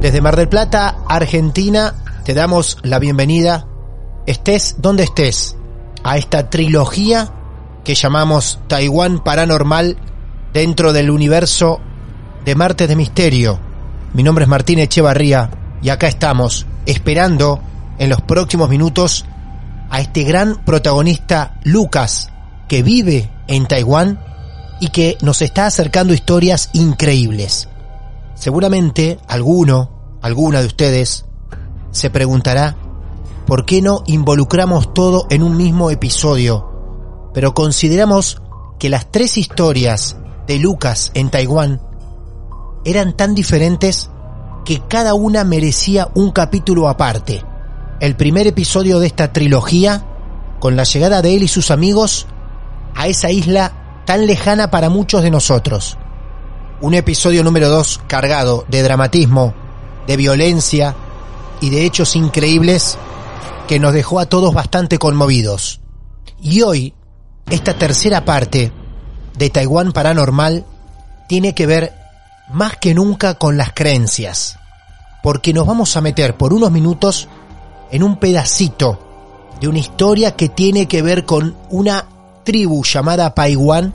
Desde Mar del Plata, Argentina, te damos la bienvenida, estés donde estés, a esta trilogía que llamamos Taiwán Paranormal dentro del universo de Martes de Misterio. Mi nombre es Martín Echevarría y acá estamos esperando en los próximos minutos a este gran protagonista Lucas que vive en Taiwán y que nos está acercando historias increíbles. Seguramente alguno, alguna de ustedes, se preguntará por qué no involucramos todo en un mismo episodio, pero consideramos que las tres historias de Lucas en Taiwán eran tan diferentes que cada una merecía un capítulo aparte. El primer episodio de esta trilogía, con la llegada de él y sus amigos a esa isla tan lejana para muchos de nosotros un episodio número 2 cargado de dramatismo, de violencia y de hechos increíbles que nos dejó a todos bastante conmovidos. Y hoy, esta tercera parte de Taiwán Paranormal tiene que ver más que nunca con las creencias, porque nos vamos a meter por unos minutos en un pedacito de una historia que tiene que ver con una tribu llamada Paiwan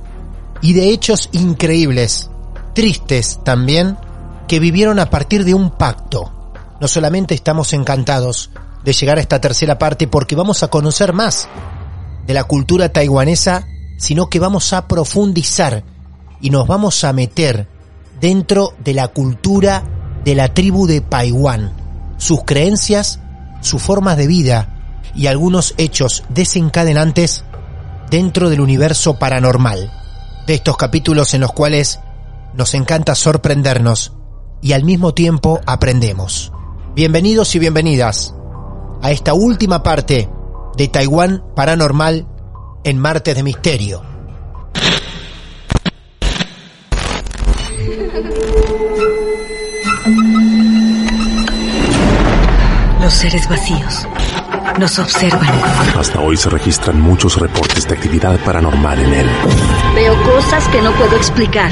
y de hechos increíbles tristes también, que vivieron a partir de un pacto. No solamente estamos encantados de llegar a esta tercera parte porque vamos a conocer más de la cultura taiwanesa, sino que vamos a profundizar y nos vamos a meter dentro de la cultura de la tribu de Paiwan, sus creencias, sus formas de vida y algunos hechos desencadenantes dentro del universo paranormal. De estos capítulos en los cuales nos encanta sorprendernos y al mismo tiempo aprendemos. Bienvenidos y bienvenidas a esta última parte de Taiwán Paranormal en Martes de Misterio. Los seres vacíos nos observan. Hasta hoy se registran muchos reportes de actividad paranormal en él. Veo cosas que no puedo explicar.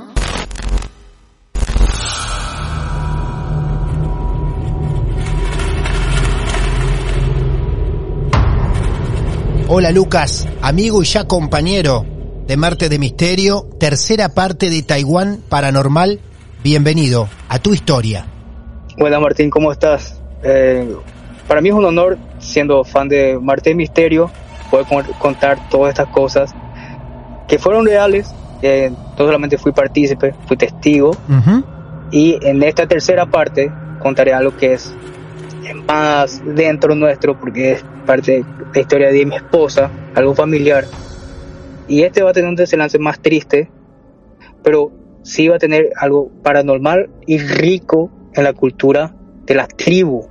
Hola Lucas, amigo y ya compañero de Marte de Misterio, tercera parte de Taiwán Paranormal. Bienvenido a tu historia. Hola Martín, ¿cómo estás? Eh, para mí es un honor, siendo fan de Marte de Misterio, poder contar todas estas cosas que fueron reales. Eh, no solamente fui partícipe, fui testigo. Y en esta tercera parte contaré algo que es más dentro nuestro, porque es parte de la historia de mi esposa, algo familiar. Y este va a tener un desenlace más triste, pero sí va a tener algo paranormal y rico en la cultura de la tribu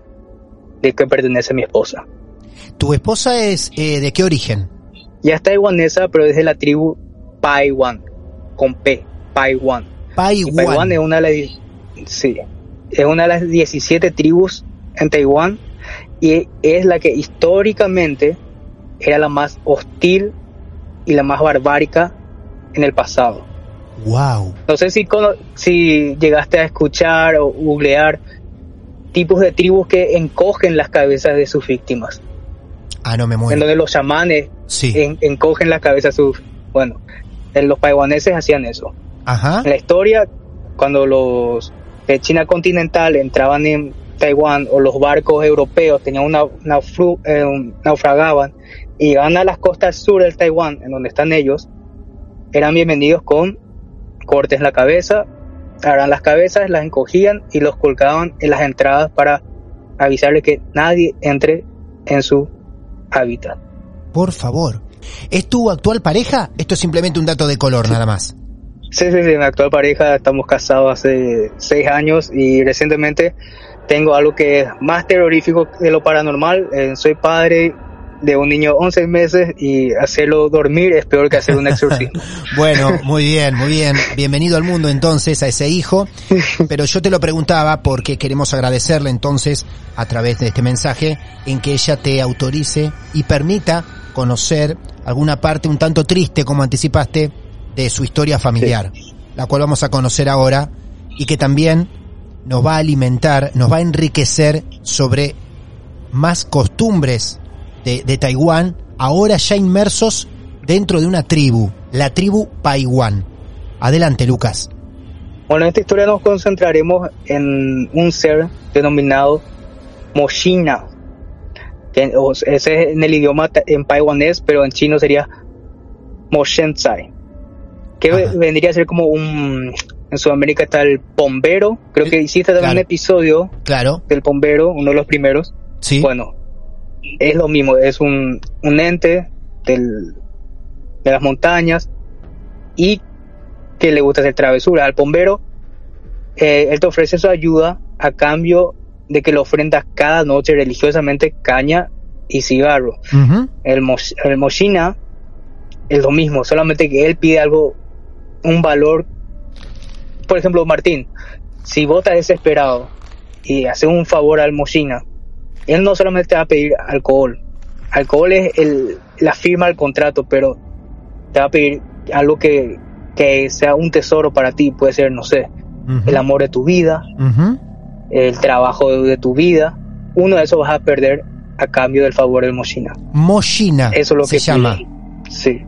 de que pertenece mi esposa. ¿Tu esposa es eh, de qué origen? Ya es taiwanesa, pero es de la tribu Paiwan, con P, Paiwan. Paiwan. Paiwan es una de las... Sí. es una de las 17 tribus en Taiwán y es la que históricamente era la más hostil y la más barbárica en el pasado. Wow. No sé si, si llegaste a escuchar o googlear tipos de tribus que encogen las cabezas de sus víctimas, Ah, no me en muero. donde los chamanes Sí. en- encogen las cabezas de sus... Bueno, en los taiwaneses hacían eso. Ajá. En la historia, cuando los de China continental entraban en Taiwán o los barcos europeos tenían una, naufru- eh, naufragaban y llegaban a las costas sur del Taiwán, en donde están ellos, eran bienvenidos con cortes en la cabeza, agarran las cabezas, las encogían y los colgaban en las entradas para avisarle que nadie entre en su hábitat. Por favor. ¿Es tu actual pareja? Esto es simplemente un dato de color, nada más. Sí, sí, sí, mi actual pareja, estamos casados hace seis años y recientemente tengo algo que es más terrorífico de lo paranormal. Eh, soy padre de un niño de 11 meses y hacerlo dormir es peor que hacer un exorcismo. Bueno, muy bien, muy bien. Bienvenido al mundo entonces a ese hijo. Pero yo te lo preguntaba porque queremos agradecerle entonces a través de este mensaje en que ella te autorice y permita conocer alguna parte un tanto triste, como anticipaste, de su historia familiar, la cual vamos a conocer ahora y que también nos va a alimentar, nos va a enriquecer sobre más costumbres de, de Taiwán, ahora ya inmersos dentro de una tribu, la tribu Paiwan. Adelante, Lucas. Bueno, en esta historia nos concentraremos en un ser denominado Moshina, que ese es en el idioma en taiwanés, pero en chino sería Moshensai, que Ajá. vendría a ser como un... En Sudamérica está el bombero, creo que hiciste también Claro. un episodio Claro, del bombero, uno de los primeros. sí. Bueno, es lo mismo, es un, un ente del, de las montañas y que le gusta hacer travesuras. Al bombero, eh, él te ofrece su ayuda a cambio de que le ofrendas cada noche religiosamente caña y cigarro. El, mos- el Moshina es lo mismo, solamente que él pide algo, un valor. Por ejemplo, Martín, si vos estás desesperado y haces un favor al Moshina, él no solamente te va a pedir alcohol. Alcohol es el, la firma del contrato, pero te va a pedir algo que, que sea un tesoro para ti. Puede ser, no sé, el amor de tu vida, el trabajo de, de tu vida. Uno de esos vas a perder a cambio del favor del Moshina. Moshina Eso es lo se que llama. pide. Sí.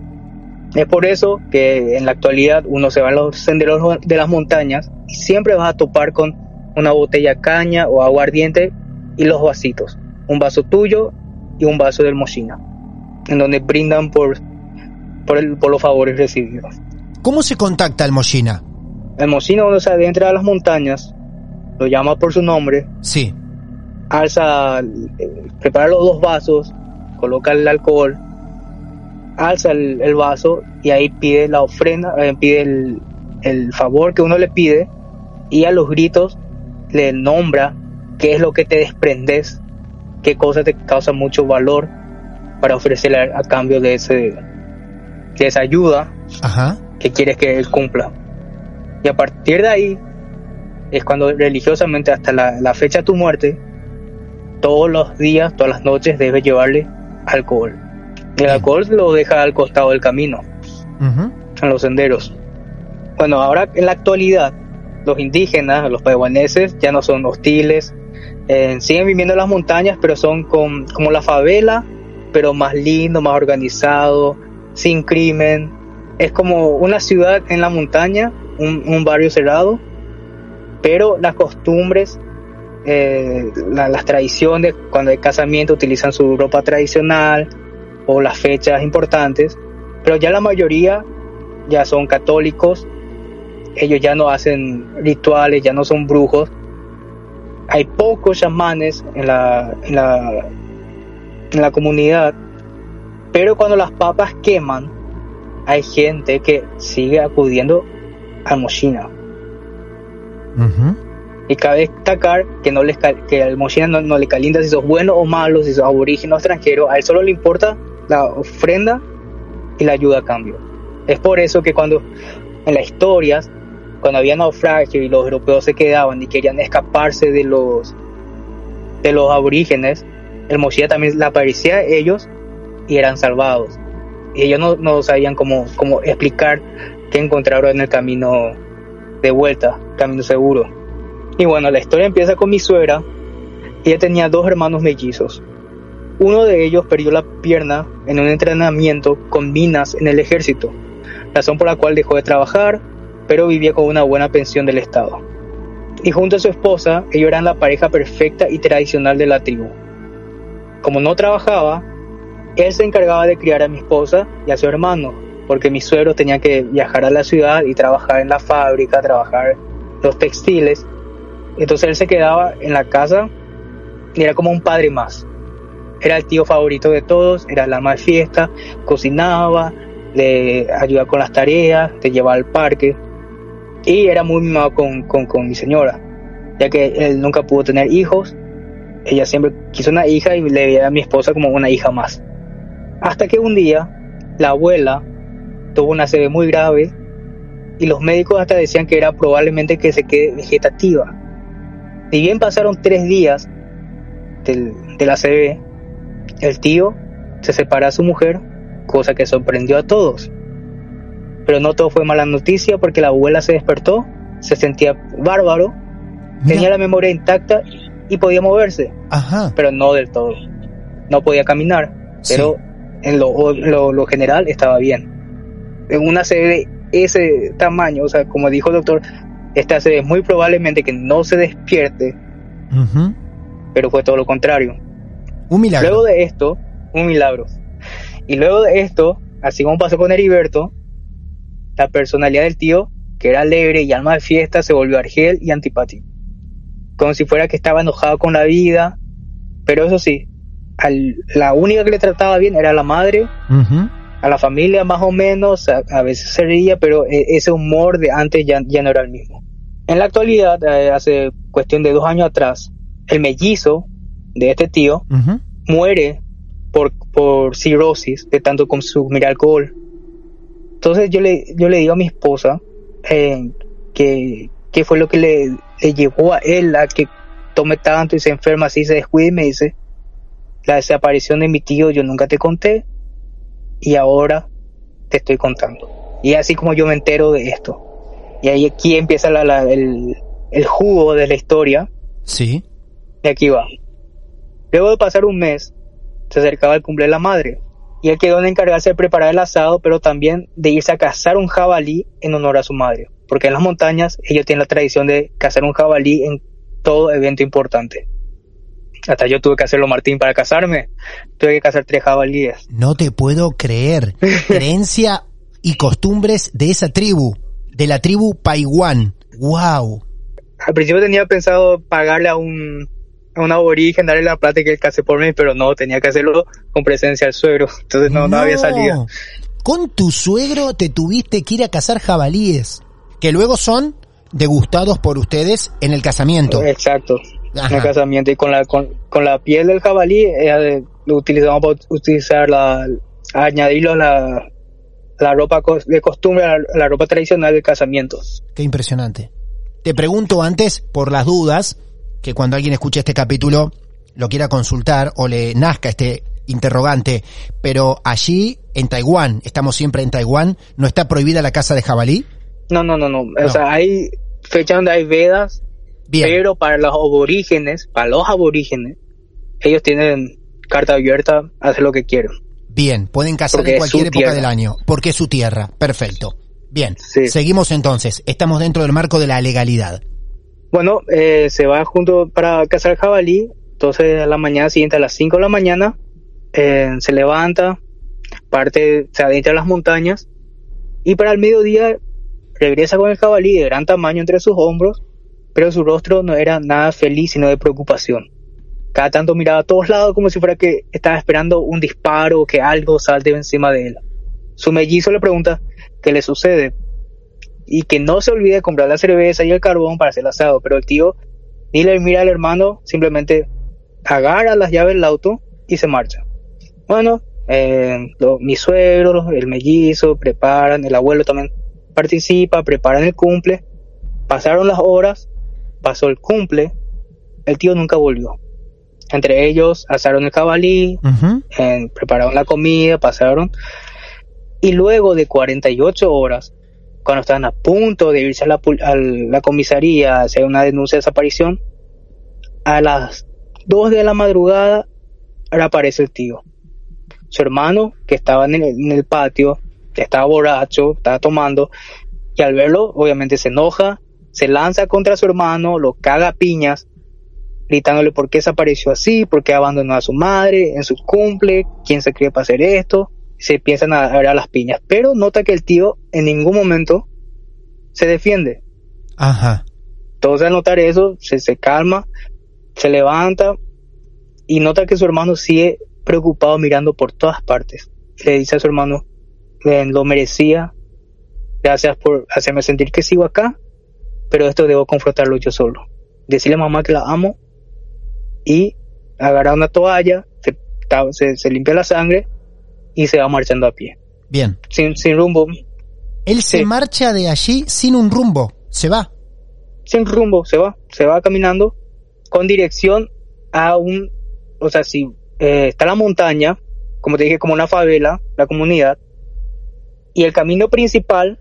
Es por eso que en la actualidad uno se va en los senderos de las montañas y siempre vas a topar con una botella caña o aguardiente y los vasitos. Un vaso tuyo y un vaso del Moshina. En donde brindan por, por, el- por los favores recibidos. ¿Cómo se contacta el Moshina? El Moshina cuando se adentra a las montañas, lo llama por su nombre, Sí. alza, eh, prepara los dos vasos, coloca el alcohol, alza el, el vaso y ahí pide la ofrenda, eh, pide el, el favor que uno le pide y a los gritos le nombra qué es lo que te desprendes, qué cosa te causa mucho valor para ofrecerle a, cambio de, ese, de esa ayuda Ajá. que quieres que él cumpla. Y a partir de ahí es cuando religiosamente hasta la, la fecha de tu muerte, todos los días, todas las noches debes llevarle alcohol. El alcohol lo deja al costado del camino, en los senderos. Bueno, ahora en la actualidad, los indígenas, los taiwaneses, ya no son hostiles, eh, siguen viviendo en las montañas, pero son con- como la favela, pero más lindo, más organizado, sin crimen. Es como una ciudad en la montaña, un, un barrio cerrado, pero las costumbres, eh, la- las tradiciones, cuando hay casamiento utilizan su ropa tradicional o las fechas importantes, pero ya la mayoría ya son católicos, ellos ya no hacen rituales, ya no son brujos. Hay pocos chamanes en la, en la, en la comunidad, pero cuando las papas queman, hay gente que sigue acudiendo a Moshina. Y cabe destacar que, no les, que al Moshina no, no le calienta si sos bueno o malo, si sos aborigen o extranjero, a él solo le importa la ofrenda y la ayuda a cambio. Es por eso que cuando en las historias cuando había naufragio y los europeos se quedaban y querían escaparse de los de los aborígenes, el Moshiach también le aparecía a ellos y eran salvados. Y ellos no, no sabían cómo, cómo explicar qué encontraron en el camino de vuelta, camino seguro. Y bueno, la historia empieza con mi suegra. Ella tenía dos hermanos mellizos. Uno de ellos perdió la pierna en un entrenamiento con minas en el ejército, razón por la cual dejó de trabajar, pero vivía con una buena pensión del Estado. Y junto a su esposa, ellos eran la pareja perfecta y tradicional de la tribu. Como no trabajaba, él se encargaba de criar a mi esposa y a su hermano, porque mi suegro tenía que viajar a la ciudad y trabajar en la fábrica, trabajar los textiles. Entonces él se quedaba en la casa y era como un padre más. Era el tío favorito de todos, era alma de fiesta, cocinaba, le ayudaba con las tareas, te llevaba al parque y era muy mimado con, con, con mi señora, ya que él nunca pudo tener hijos. Ella siempre quiso una hija y le veía a mi esposa como una hija más. Hasta que un día la abuela tuvo una sed muy grave y los médicos hasta decían que era probablemente que se quede vegetativa. Si bien pasaron tres días de la CB, el tío se separa a su mujer, cosa que sorprendió a todos. Pero no todo fue mala noticia porque la abuela se despertó, se sentía bárbaro, tenía la memoria intacta y podía moverse, Ajá. pero no del todo. No podía caminar, Sí. pero en lo, lo, lo general estaba bien. En una sede de ese tamaño, o sea, como dijo el doctor, esta sede es muy probablemente que no se despierte, pero fue todo lo contrario. Un milagro. Luego de esto, un milagro. Y luego de esto, así como pasó con Heriberto, la personalidad del tío, que era alegre y alma de fiesta, se volvió argel y antipático. Como si fuera que estaba enojado con la vida. Pero eso sí, al- la única que le trataba bien era la madre, a la familia más o menos, a, a veces se reía, pero eh, ese humor de antes ya, ya no era el mismo. En la actualidad, eh, hace cuestión de dos años atrás, el mellizo de este tío muere por, por cirrosis de tanto consumir alcohol. Entonces yo le, yo le digo a mi esposa eh, que, que fue lo que le, le llevó a él a que tome tanto y se enferma así, se descuide y me dice, la desaparición de mi tío yo nunca te conté y ahora te estoy contando. Y así como yo me entero de esto. Y ahí aquí empieza la- la- el, el jugo de la historia. Sí. Y aquí va. Luego de pasar un mes, se acercaba el cumple de la madre. Y él quedó en encargarse de preparar el asado, pero también de irse a cazar un jabalí en honor a su madre. Porque en las montañas ellos tienen la tradición de cazar un jabalí en todo evento importante. Hasta yo tuve que hacerlo, Martín, para casarme. Tuve que cazar tres jabalíes. No te puedo creer. Creencia y costumbres de esa tribu, de la tribu Paiwan. Wow. Al principio tenía pensado pagarle a un, un aborigen, darle la plata que él case por mí, pero no, tenía que hacerlo con presencia del suegro. Entonces no, no había salida. Con tu suegro te tuviste que ir a cazar jabalíes, que luego son degustados por ustedes en el casamiento. Exacto. Ajá. En el casamiento. Y con la, con, con la piel del jabalí eh, lo utilizamos para utilizar la, añadirlo a la, la ropa de costumbre, la, la ropa tradicional del casamiento. Qué impresionante. Te pregunto antes, por las dudas, que cuando alguien escuche este capítulo lo quiera consultar o le nazca este interrogante, pero allí en Taiwán, estamos siempre en Taiwán, ¿no está prohibida la caza de jabalí? No, no, no, no. No. O sea, hay fechas donde hay vedas, Bien. pero para los aborígenes, para los aborígenes, ellos tienen carta abierta a hacer lo que quieran. Bien, pueden cazar Porque en cualquier época tierra. del año, porque es su tierra. Perfecto. Bien, Sí. seguimos entonces. Estamos dentro del marco de la legalidad. Bueno, eh, se va junto para cazar jabalí. Entonces, a la mañana siguiente, a las 5 de la mañana, eh, se levanta, parte, se adentra a las montañas. Y para el mediodía, regresa con el jabalí de gran tamaño entre sus hombros. Pero su rostro no era nada feliz, sino de preocupación. Cada tanto miraba a todos lados como si fuera que estaba esperando un disparo o que algo salte encima de él. Su mellizo le pregunta qué le sucede y que no se olvide de comprar la cerveza y el carbón para hacer el asado. Pero el tío ni le mira al hermano, simplemente agarra las llaves del auto y se marcha. Bueno, eh, lo- mis suegros, el mellizo, preparan, el abuelo también participa, preparan el cumple Pasaron las horas, pasó el cumple, el tío nunca volvió. Entre ellos asaron el cabalí, en- prepararon la comida, pasaron. Y luego de 48 horas, cuando estaban a punto de irse a la, comisaría a hacer una denuncia de desaparición, a las 2 de la madrugada reaparece el tío. Su hermano, que estaba en el, en el patio, estaba borracho, estaba tomando, y al verlo, obviamente se enoja, se lanza contra su hermano, lo caga a piñas, gritándole por qué desapareció así, por qué abandonó a su madre en su cumple, quién se cree para hacer esto, se empiezan a ver a las piñas, pero nota que el tío en ningún momento se defiende. Ajá. Entonces al notar eso, se, se calma, se levanta y nota que su hermano sigue preocupado mirando por todas partes. Le dice a su hermano, "Ven, lo merecía, gracias por hacerme sentir que sigo acá, pero esto debo confrontarlo yo solo. Decirle a mamá que la amo y agarrar una toalla, se, se limpia la sangre y se va marchando a pie, Bien. sin, sin rumbo, Él se Sí. marcha de allí sin un rumbo. Se va. sin rumbo, se va, se va caminando con dirección a un, o sea, si eh, está la montaña, como te dije, como una favela, la comunidad, y el camino principal,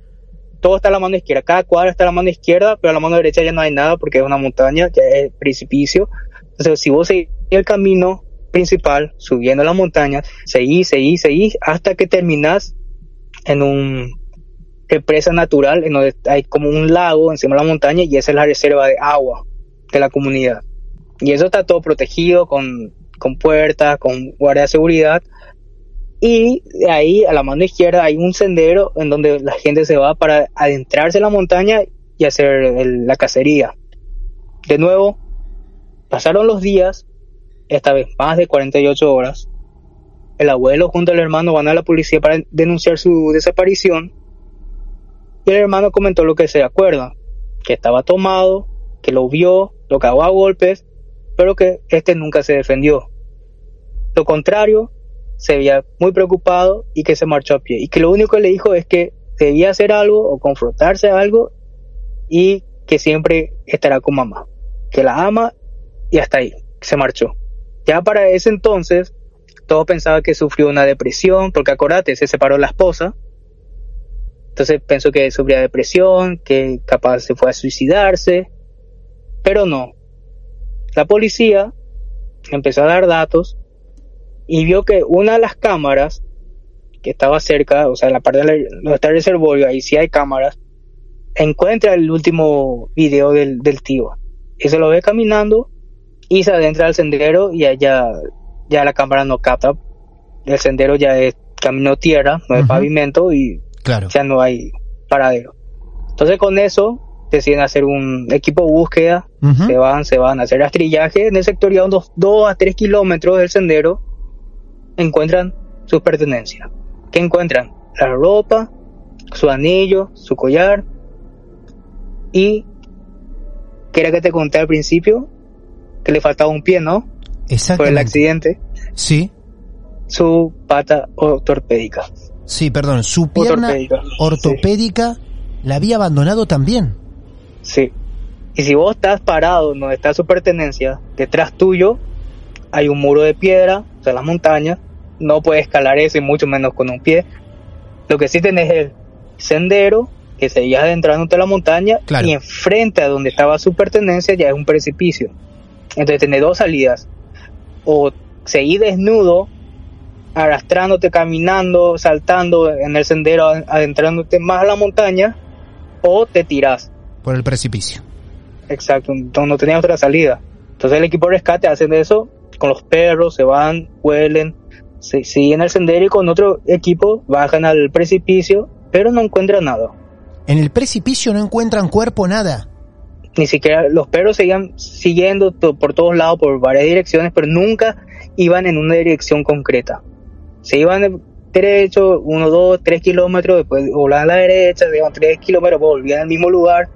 todo está a la mano izquierda, cada cuadra está a la mano izquierda, pero a la mano derecha ya no hay nada porque es una montaña, ya es precipicio. Entonces, si vos seguís el camino principal, subiendo la montaña, seguís, seguís, seguís, hasta que terminás en un represa natural en donde hay como un lago encima de la montaña y esa es la reserva de agua de la comunidad. Y eso está todo protegido con, con puertas, con guardia de seguridad. Y de ahí a la mano izquierda hay un sendero en donde la gente se va para adentrarse en la montaña y hacer la cacería. De nuevo, pasaron los días, esta vez más de 48 horas. El abuelo junto al hermano van a la policía para denunciar su desaparición y el hermano comentó lo que se acuerda, que estaba tomado, que lo vio, lo cagó a golpes, pero que este nunca se defendió. Lo contrario, se veía muy preocupado y que se marchó a pie. Y que lo único que le dijo es que debía hacer algo o confrontarse a algo y que siempre estará con mamá, que la ama y hasta ahí, se marchó. Ya para ese entonces, todos pensaban que sufrió una depresión, porque acordate, se separó la esposa, entonces pensó que sufría depresión, que capaz se fue a suicidarse, pero no. La policía empezó a dar datos y vio que una de las cámaras que estaba cerca, o sea, en la parte de donde está el reservorio, ahí sí hay cámaras, encuentra el último video del, del tío. Y se lo ve caminando y se adentra al sendero y allá ya la cámara no capta. El sendero ya es camino tierra, no es Ujú. pavimento y Claro. ya no hay paradero. Entonces con eso deciden hacer un equipo de búsqueda, se van, se van a hacer rastrillaje en el sector ya unos 2 a 3 kilómetros del sendero, encuentran sus pertenencias. ¿Qué encuentran? La ropa, su anillo, su collar y que era que te conté al principio que le faltaba un pie, ¿no? Por el accidente, Sí. su pata ortopédica. Sí, perdón. Su pierna Ortopédica. ortopédica la había abandonado también. Sí. Y si vos estás parado donde está su pertenencia, detrás tuyo hay un muro de piedra, o sea, las montañas, no puedes escalar eso y mucho menos con un pie. Lo que sí tenés es el sendero que seguías adentrándote a la montaña Claro. y enfrente a donde estaba su pertenencia ya es un precipicio. Entonces tenés dos salidas. O seguir desnudo, arrastrándote, caminando, saltando en el sendero, adentrándote más a la montaña, o te tirás. Por el precipicio. Exacto, entonces no tenía otra salida. Entonces el equipo de rescate hacen eso con los perros, se van, huelen, se siguen el sendero y con otro equipo bajan al precipicio, pero no encuentran nada. En el precipicio no encuentran cuerpo, nada. Ni siquiera los perros seguían siguiendo por todos lados, por varias direcciones, pero nunca iban en una dirección concreta. Se iban de- derecho, uno, dos, tres kilómetros, después volaban a la derecha, se iban tres kilómetros, volvían al mismo lugar.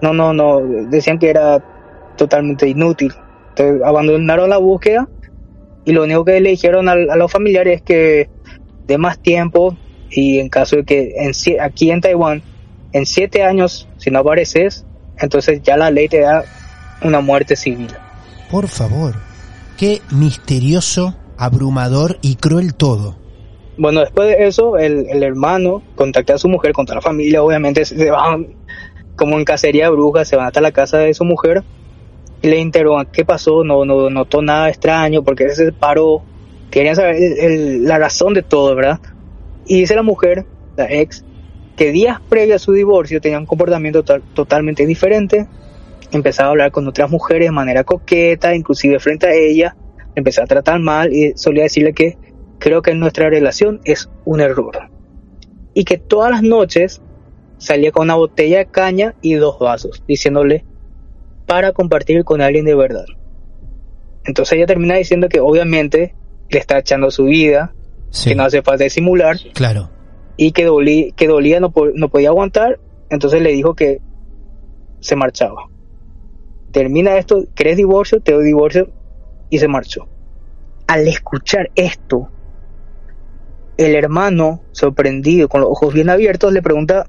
No, no, no, decían que era totalmente inútil. Entonces abandonaron la búsqueda y lo único que le dijeron a, los familiares es que de más tiempo y en caso de que aquí en Taiwán en siete años, si no apareces, entonces ya la ley te da una muerte civil. Por favor, qué misterioso, abrumador y cruel todo. Bueno, después de eso, el, el hermano contacta a su mujer, con toda la familia, obviamente se van como en cacería de brujas, se van hasta la casa de su mujer y le interrogan qué pasó, no, no notó nada extraño, porque se separó, querían saber el- el- la razón de todo, ¿verdad? Y dice la mujer, la ex, que días previos a su divorcio tenía un comportamiento to- totalmente diferente, empezaba a hablar con otras mujeres de manera coqueta, inclusive frente a ella, empezó a tratar mal y solía decirle que creo que nuestra relación es un error. Y que todas las noches salía con una botella de caña y dos vasos, diciéndole para compartir con alguien de verdad. Entonces ella termina diciendo que obviamente le está echando su vida, Sí, que no hace falta disimular claro. Y que, dolí- que dolía, no, no podía aguantar, entonces le dijo que se marchaba. Termina esto, ¿querés divorcio? Te doy divorcio y se marchó. Al escuchar esto, el hermano, sorprendido, con los ojos bien abiertos, le pregunta,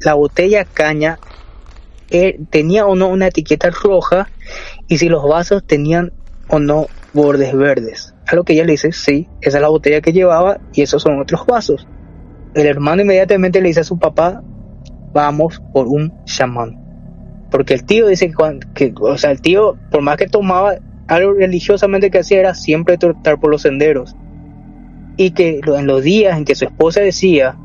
¿la botella caña eh, tenía o no una etiqueta roja? Y si los vasos tenían o no bordes verdes. A lo que ella le dice, sí, esa es la botella que llevaba y esos son otros vasos. El hermano inmediatamente le dice a su papá, vamos por un chamán. Porque el tío dice que, cuan- que, o sea, el tío, por más que tomaba, algo religiosamente que hacía era siempre trotar por los senderos. Y que en los días en que su esposa decía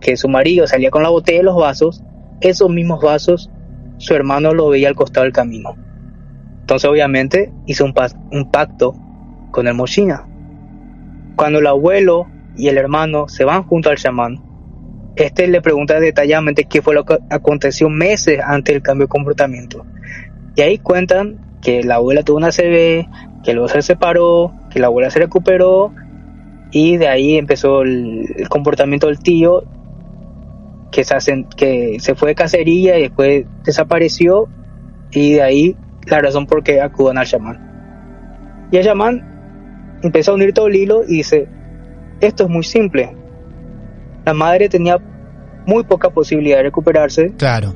que su marido salía con la botella de los vasos, esos mismos vasos su hermano lo veía al costado del camino. Entonces obviamente hizo un, pa- un pacto con el Mochina. Cuando el abuelo y el hermano se van junto al chamán, este le pregunta detalladamente qué fue lo que aconteció meses antes del cambio de comportamiento. Y ahí cuentan que la abuela tuvo una CB, que luego se separó, que la abuela se recuperó y de ahí empezó el, comportamiento del tío que se, hacen, que se fue de cacería y después desapareció y de ahí la razón por qué acudan al chamán. Y el chamán empezó a unir todo el hilo y dice, esto es muy simple. La madre tenía muy poca posibilidad de recuperarse, Claro.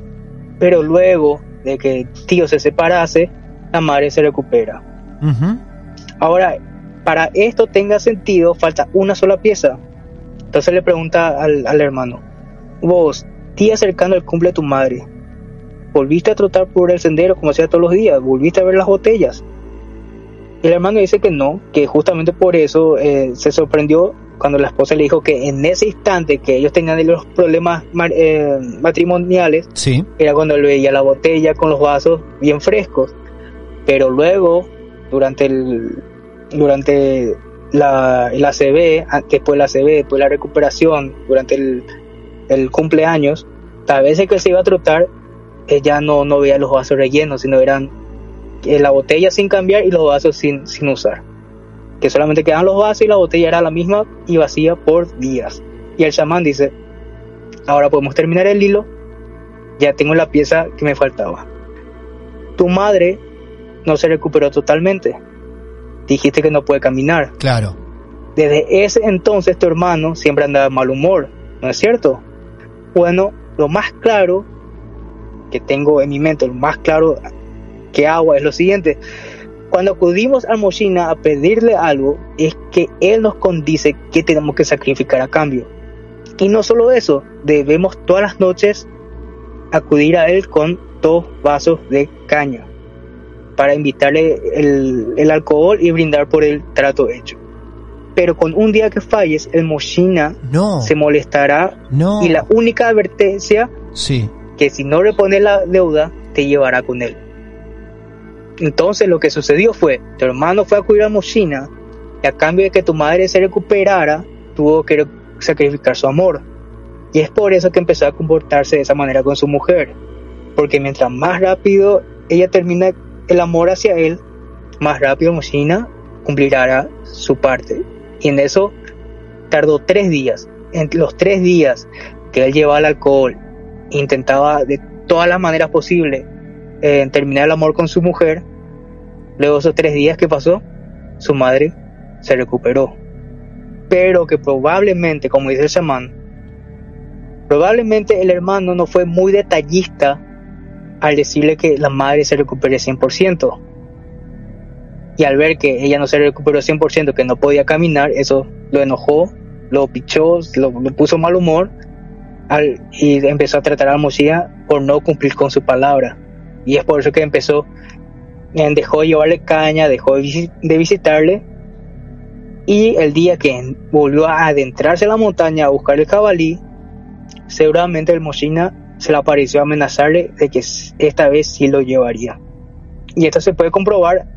pero luego de que el tío se separase, la madre se recupera. Ahora, para esto tenga sentido, falta una sola pieza. Entonces le pregunta al, al hermano, vos, día cercano al cumple de tu madre, ¿volviste a trotar por el sendero como hacía todos los días? ¿Volviste a ver las botellas? Y el hermano dice que no, que justamente por eso eh, se sorprendió cuando la esposa le dijo que en ese instante que ellos tenían los problemas eh, matrimoniales, Sí. era cuando él veía la botella con los vasos bien frescos. Pero luego, durante el durante la, el ACB, a- después el ACB, después la recuperación, durante el, el cumpleaños, a veces que se iba a trotar, ella no, no veía los vasos rellenos, sino eran eh, la botella sin cambiar y los vasos sin, sin usar. Que solamente quedaban los vasos y la botella era la misma y vacía por días. Y el chamán dice, ahora podemos terminar el hilo, ya tengo la pieza que me faltaba. Tu madre no se recuperó totalmente. Dijiste que no puede caminar. Claro. Desde ese entonces tu hermano siempre andaba de mal humor, ¿no es cierto? Bueno, lo más claro que tengo en mi mente, lo más claro que hago es lo siguiente. Cuando acudimos al Mochina a pedirle algo, es que él nos condice que tenemos que sacrificar a cambio. Y no solo eso, debemos todas las noches acudir a él con dos vasos de caña para invitarle el, el alcohol y brindar por el trato hecho. Pero con un día que falles, el Mochina No. se molestará No. y la única advertencia Sí. que si no repones la deuda, te llevará con él. Entonces lo que sucedió fue, tu hermano fue a acudir a Mochina y a cambio de que tu madre se recuperara, tuvo que sacrificar su amor. Y es por eso que empezó a comportarse de esa manera con su mujer. Porque mientras más rápido ella termina el amor hacia él, más rápido Mochina cumplirá su parte. Y en eso tardó tres días. En los tres días que él llevaba el alcohol, intentaba de todas las maneras posibles eh, terminar el amor con su mujer. Luego esos tres días que pasó, su madre se recuperó. Pero que probablemente, como dice el chamán, probablemente el hermano no fue muy detallista al decirle que la madre se recupere 100%. Y al ver que ella no se recuperó 100%, que no podía caminar, eso lo enojó, lo pichó, lo, puso mal humor y empezó a tratar a mochila por no cumplir con su palabra. Y es por eso que empezó, eh, dejó de llevarle caña, dejó de, visi- de visitarle. Y el día que volvió a adentrarse en la montaña a buscar el jabalí, seguramente el mochina se le apareció a amenazarle de que esta vez sí lo llevaría. Y esto se puede comprobar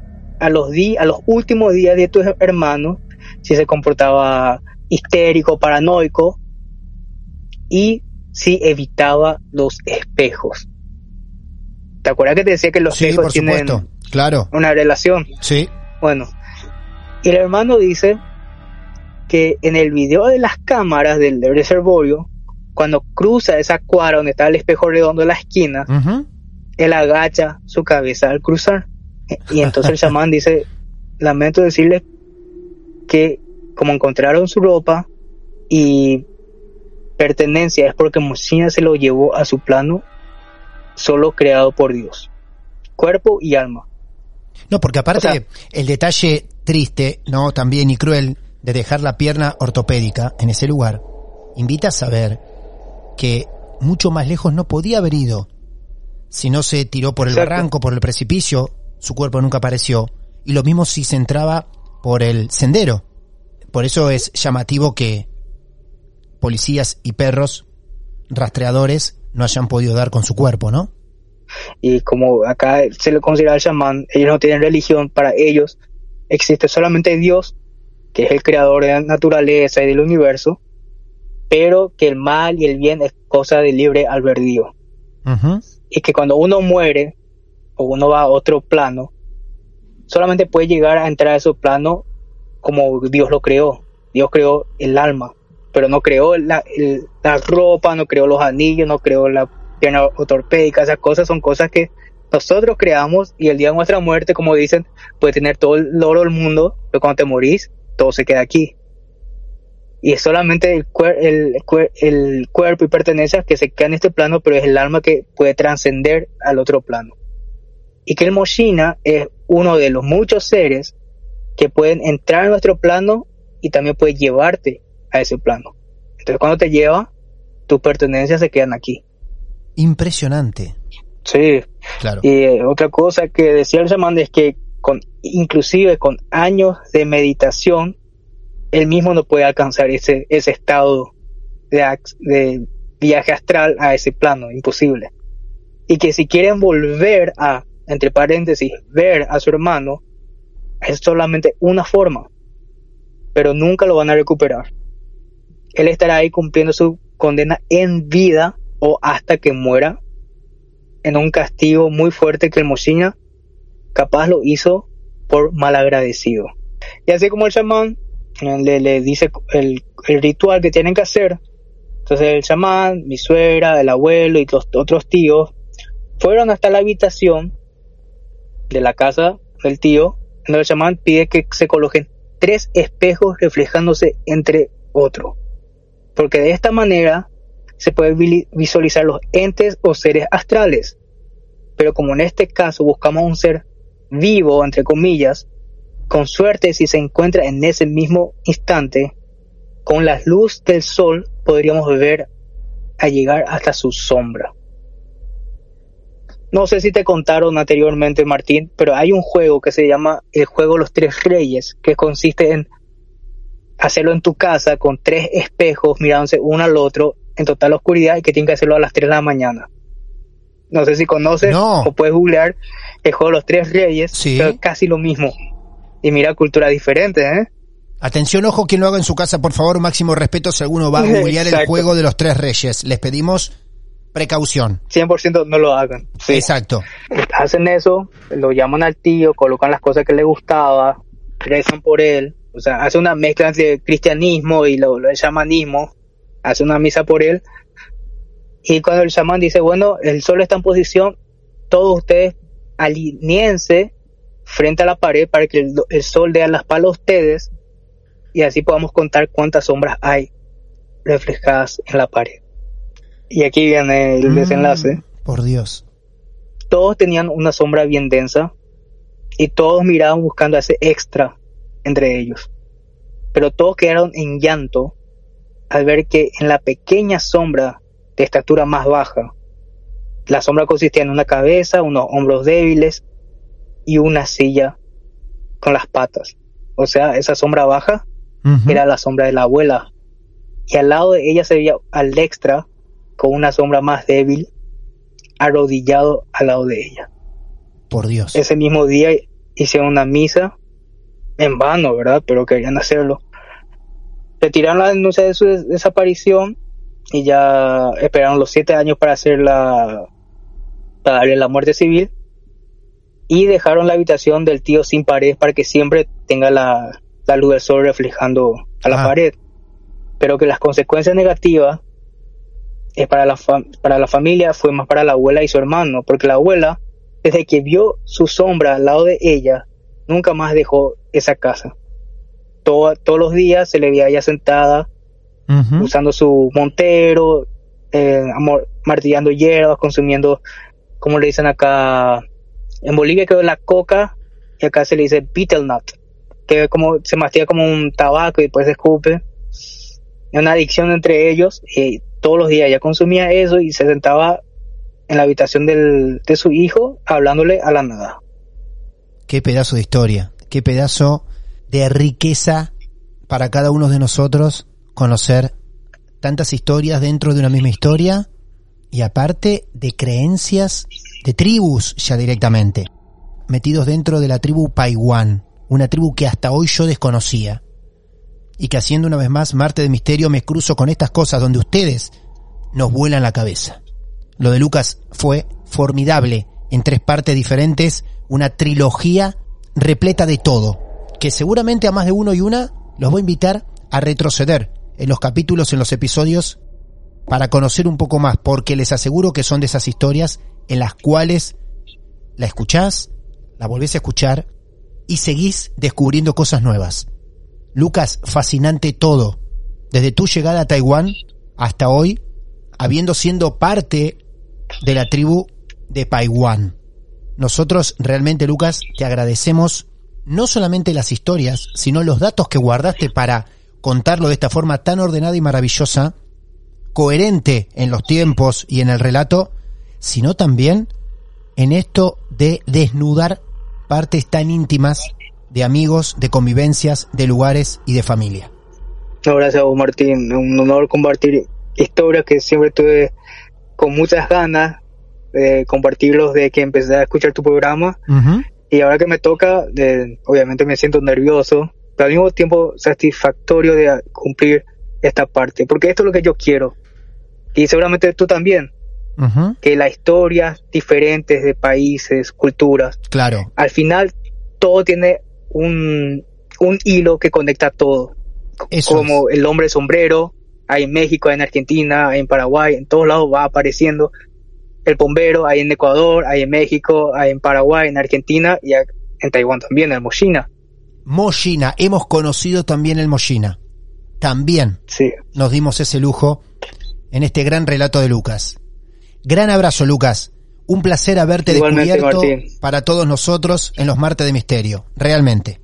a los, a los últimos días de tu hermano, si se comportaba histérico, paranoico, y si evitaba los espejos. ¿Te acuerdas que te decía que los Sí, por tienen supuesto. Claro. una relación? Sí. Bueno, y el hermano dice que en el video de las cámaras del reservorio, cuando cruza esa cuadra donde está el espejo redondo en la esquina, él agacha su cabeza al cruzar. Y entonces el chamán dice, lamento decirles que como encontraron su ropa y pertenencia es porque Mosina se lo llevó a su plano solo creado por Dios, cuerpo y alma. No, porque aparte O sea- el detalle triste, no, también y cruel de dejar la pierna ortopédica en ese lugar, invita a saber que mucho más lejos no podía haber ido. Si no se tiró por el Exacto. barranco, por el precipicio, su cuerpo nunca apareció. Y lo mismo si se entraba por el sendero. Por eso es llamativo que policías y perros rastreadores no hayan podido dar con su cuerpo, ¿no? Y como acá se le considera el chamán, ellos no tienen religión, para ellos existe solamente Dios, que es el creador de la naturaleza y del universo, pero que el mal y el bien es cosa de libre albedrío. Y que cuando uno muere o uno va a otro plano, solamente puede llegar a entrar a ese plano como Dios lo creó. Dios creó el alma, pero no creó la, el- ropa, no creó los anillos, no creó la pierna ortopédica, esas cosas son cosas que nosotros creamos y el día de nuestra muerte, como dicen, puede tener todo el oro del mundo, pero cuando te morís, todo se queda aquí. Y es solamente el, cuer- el, cuer- el cuerpo y pertenencias que se quedan en este plano, pero es el alma que puede trascender al otro plano. Y que el Moshina es uno de los muchos seres que pueden entrar a nuestro plano y también puede llevarte a ese plano. Entonces cuando te lleva, tus pertenencias se quedan aquí. Impresionante. Sí. Claro. Y eh, otra cosa que decía el chamán es que con, inclusive con años de meditación, él mismo no puede alcanzar ese, ese estado de, de viaje astral a ese plano, imposible. Y que si quieren volver a, entre paréntesis, ver a su hermano, es solamente una forma, pero nunca lo van a recuperar. Él estará ahí cumpliendo su condena en vida o hasta que muera en un castigo muy fuerte que el Moshina capaz lo hizo por malagradecido. Y así como el chamán eh, le, le dice el, el ritual que tienen que hacer, entonces el chamán, mi suegra, el abuelo y los otros tíos fueron hasta la habitación de la casa del tío, donde el chamán pide que se coloquen tres espejos reflejándose entre otros. Porque de esta manera se puede vi- visualizar los entes o seres astrales. Pero como en este caso buscamos un ser vivo, entre comillas, con suerte si se encuentra en ese mismo instante, con la luz del sol podríamos ver a llegar hasta su sombra. No sé si te contaron anteriormente, Martín, pero hay un juego que se llama el juego Los Tres Reyes, que consiste en hacerlo en tu casa con tres espejos mirándose uno al otro en total oscuridad y que tienen que hacerlo a las 3 de la mañana. No sé si conoces No. o puedes googlear el juego Los Tres Reyes, Sí. pero es casi lo mismo. Y mira, culturas diferentes, ¿eh? Atención, ojo, quien lo haga en su casa, por favor, máximo respeto si alguno va a googlear el juego de los tres reyes. Les pedimos precaución. 100% no lo hagan. Sí. Exacto. Hacen eso, lo llaman al tío, colocan las cosas que le gustaba, rezan por él, o sea, hace una mezcla entre cristianismo y lo, lo del chamanismo, hace una misa por él. Y cuando el chamán dice, bueno, el sol está en posición, todos ustedes alinéense frente a la pared para que el, el sol dé a la espalda a ustedes y así podamos contar cuántas sombras hay reflejadas en la pared. Y aquí viene el Mm, desenlace. Por Dios. todos tenían una sombra bien densa y todos miraban buscando ese extra entre ellos. Pero todos quedaron en llanto al ver que en la pequeña sombra de estatura más baja, la sombra consistía en una cabeza, unos hombros débiles y una silla con las patas. O sea, esa sombra baja era la sombra de la abuela. Y al lado de ella se veía al extra con una sombra más débil, arrodillado al lado de ella. Por Dios. Ese mismo día hicieron una misa, en vano, ¿verdad? Pero querían hacerlo. Retiraron la denuncia de su desaparición y ya esperaron los siete años para hacer la para darle la muerte civil y dejaron la habitación del tío sin pared para que siempre tenga la, la luz del sol reflejando a la Ah. pared pero que las consecuencias negativas eh, para, la para la familia fue más para la abuela y su hermano, porque la abuela, desde que vio su sombra al lado de ella, nunca más dejó esa casa. Todo- todos los días se le veía ella sentada, usando su montero, eh, martillando hierbas, consumiendo, como le dicen acá, en Bolivia creo la coca, y acá se le dice betel nut, que como se mastilla como un tabaco y después se escupe. Es una adicción entre ellos, y todos los días ella consumía eso y se sentaba en la habitación del, de su hijo hablándole a la nada. Qué pedazo de historia, qué pedazo de riqueza para cada uno de nosotros conocer tantas historias dentro de una misma historia y aparte de creencias de tribus ya directamente, metidos dentro de la tribu Paiwan, una tribu que hasta hoy yo desconocía. Y que haciendo una vez más Marte de Misterio me cruzo con estas cosas donde ustedes nos vuelan la cabeza. Lo de Lucas fue formidable, en tres partes diferentes, una trilogía repleta de todo, que seguramente a más de uno y una los voy a invitar a retroceder en los capítulos, en los episodios, para conocer un poco más, porque les aseguro que son de esas historias en las cuales la escuchás, la volvés a escuchar y seguís descubriendo cosas nuevas. Lucas, fascinante todo, desde tu llegada a Taiwán hasta hoy, habiendo siendo parte de la tribu de Paiwan. Nosotros realmente, Lucas, te agradecemos no solamente las historias, sino los datos que guardaste para contarlo de esta forma tan ordenada y maravillosa, coherente en los tiempos y en el relato, sino también en esto de desnudar partes tan íntimas de amigos, de convivencias, de lugares y de familia. No, gracias a vos, Martín. Un honor compartir historias que siempre tuve con muchas ganas de compartirlos de que empecé a escuchar tu programa. Y ahora que me toca, obviamente me siento nervioso, pero al mismo tiempo satisfactorio de cumplir esta parte, porque esto es lo que yo quiero. Y seguramente tú también, Ujú. que las historias diferentes de países, culturas, Claro, al final todo tiene un, un hilo que conecta todo. Eso Como el hombre sombrero, hay en México, hay en Argentina, hay en Paraguay, en todos lados va apareciendo. El bombero, hay en Ecuador, hay en México, hay en Paraguay, en Argentina y en Taiwán también, en Mochina. Moshina, hemos conocido también el Moshina. También Sí. nos dimos ese lujo en este gran relato de Lucas. Gran abrazo, Lucas. Un placer haberte Igualmente, descubierto Martín. para todos nosotros en los martes de misterio. Realmente.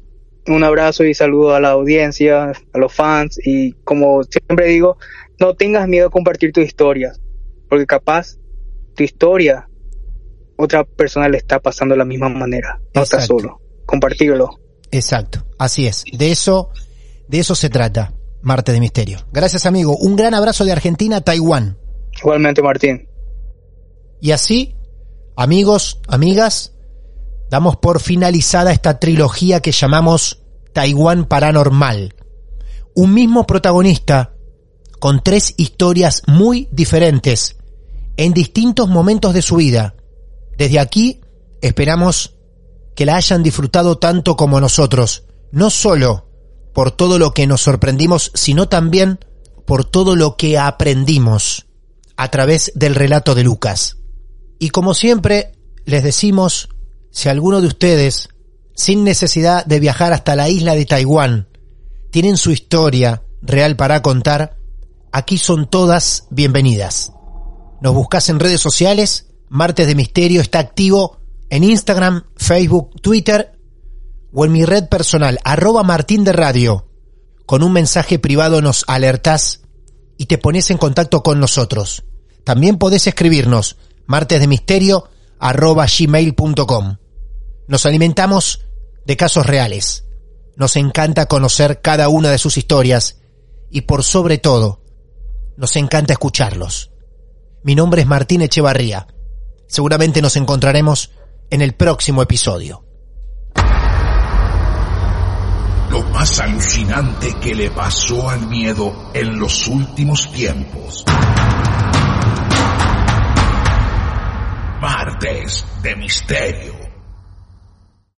Un abrazo y saludo a la audiencia, a los fans y como siempre digo, no tengas miedo a compartir tu historia, porque capaz tu historia otra persona le está pasando de la misma manera. No estás solo. Compartirlo. Exacto. Así es. De eso, de eso se trata. Martes de misterio. Gracias, amigo. Un gran abrazo de Argentina a Taiwán. Igualmente, Martín. Y así, amigos, amigas, damos por finalizada esta trilogía que llamamos Taiwán Paranormal. Un mismo protagonista con tres historias muy diferentes en distintos momentos de su vida. Desde aquí esperamos que la hayan disfrutado tanto como nosotros, no solo por todo lo que nos sorprendimos, sino también por todo lo que aprendimos a través del relato de Lucas. Y como siempre, les decimos, si alguno de ustedes, sin necesidad de viajar hasta la isla de Taiwán, tienen su historia real para contar, aquí son todas bienvenidas. Nos buscas en redes sociales, Martes de Misterio está activo en Instagram, Facebook, Twitter o en mi red personal, arroba Martín de Radio. Con un mensaje privado nos alertás y te pones en contacto con nosotros. También podés escribirnos martesdemisterio arroba gmail.com. Nos alimentamos de casos reales. Nos encanta conocer cada una de sus historias y por sobre todo, nos encanta escucharlos. Mi nombre es Martín Echevarría. Seguramente nos encontraremos en el próximo episodio. Lo más alucinante que le pasó al miedo en los últimos tiempos. Martes de Misterio.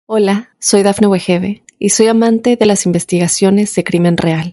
Hola, soy Dafne Wegebe y soy amante de las investigaciones de crimen real.